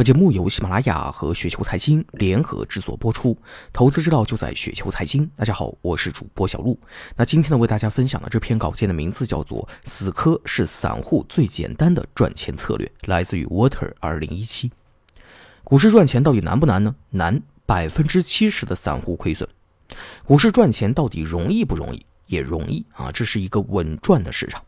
本节目由喜马拉雅和雪球财经联合制作播出，投资之道就在雪球财经。大家好，我是主播小璐。那今天呢，为大家分享的这篇稿件的名字叫做《死磕是散户最简单的赚钱策略》，来自于 Water 二零一七。股市赚钱到底难不难呢？难，百分之七十的散户亏损。股市赚钱到底容易不容易？也容易啊，这是一个稳赚的市场。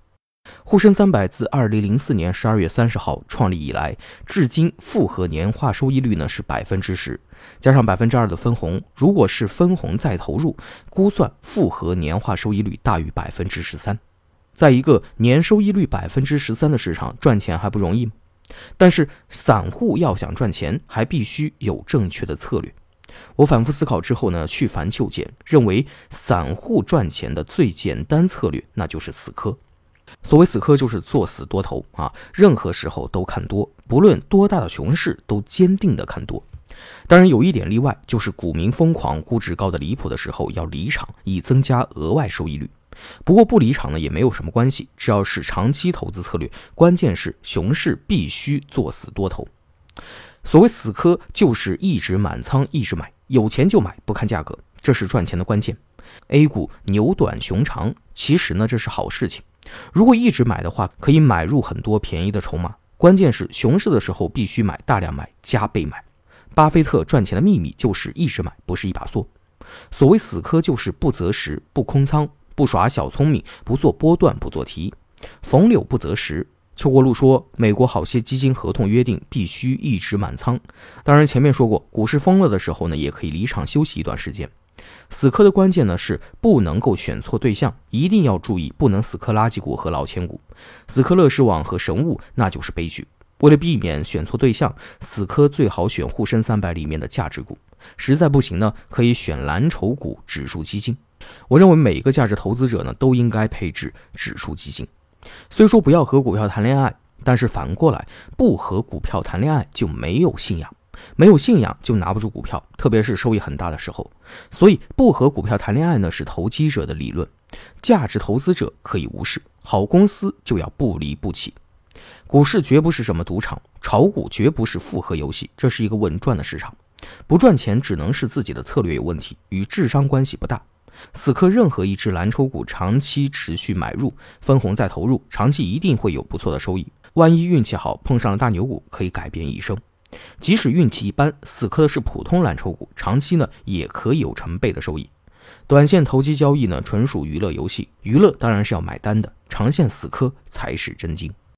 沪深三百自二零零四年十二月三十号创立以来，至今复合年化收益率呢是百分之十，加上百分之二的分红，如果是分红再投入，估算复合年化收益率大于百分之十三。在一个年收益率百分之十三的市场，赚钱还不容易吗？但是散户要想赚钱，还必须有正确的策略。我反复思考之后呢，去繁就简，认为散户赚钱的最简单策略，那就是死磕。所谓死磕，就是作死多头啊，任何时候都看多，不论多大的熊市都坚定的看多。当然有一点例外，就是股民疯狂、估值高的离谱的时候要离场，以增加额外收益率。不过不离场呢也没有什么关系，只要是长期投资策略，关键是熊市必须作死多头。所谓死磕，就是一直满仓，一直买，有钱就买，不看价格，这是赚钱的关键。A 股牛短熊长，其实呢这是好事情。如果一直买的话，可以买入很多便宜的筹码。关键是熊市的时候必须买，大量买，加倍买。巴菲特赚钱的秘密就是一直买，不是一把梭。所谓死磕，就是不择时，不空仓，不耍小聪明，不做波段，不做题，逢柳不择时。邱国禄说，美国好些基金合同约定必须一直满仓。当然前面说过，股市疯了的时候呢，也可以离场休息一段时间。死磕的关键呢是不能够选错对象，一定要注意不能死磕垃圾股和老千股，死磕乐视网和神物那就是悲剧。为了避免选错对象，死磕最好选沪深三百里面的价值股，实在不行呢可以选蓝筹股、指数基金。我认为每一个价值投资者呢都应该配置指数基金。虽说不要和股票谈恋爱，但是反过来不和股票谈恋爱就没有信仰。没有信仰就拿不住股票，特别是收益很大的时候。所以不和股票谈恋爱呢，是投机者的理论。价值投资者可以无视，好公司就要不离不弃。股市绝不是什么赌场，炒股绝不是复合游戏，这是一个稳赚的市场。不赚钱只能是自己的策略有问题，与智商关系不大。死磕任何一只蓝筹股，长期持续买入，分红再投入，长期一定会有不错的收益。万一运气好，碰上了大牛股，可以改变一生。即使运气一般，死磕的是普通蓝筹股，长期呢也可以有成倍的收益。短线投机交易呢纯属娱乐游戏，娱乐当然是要买单的，长线死磕才是真金。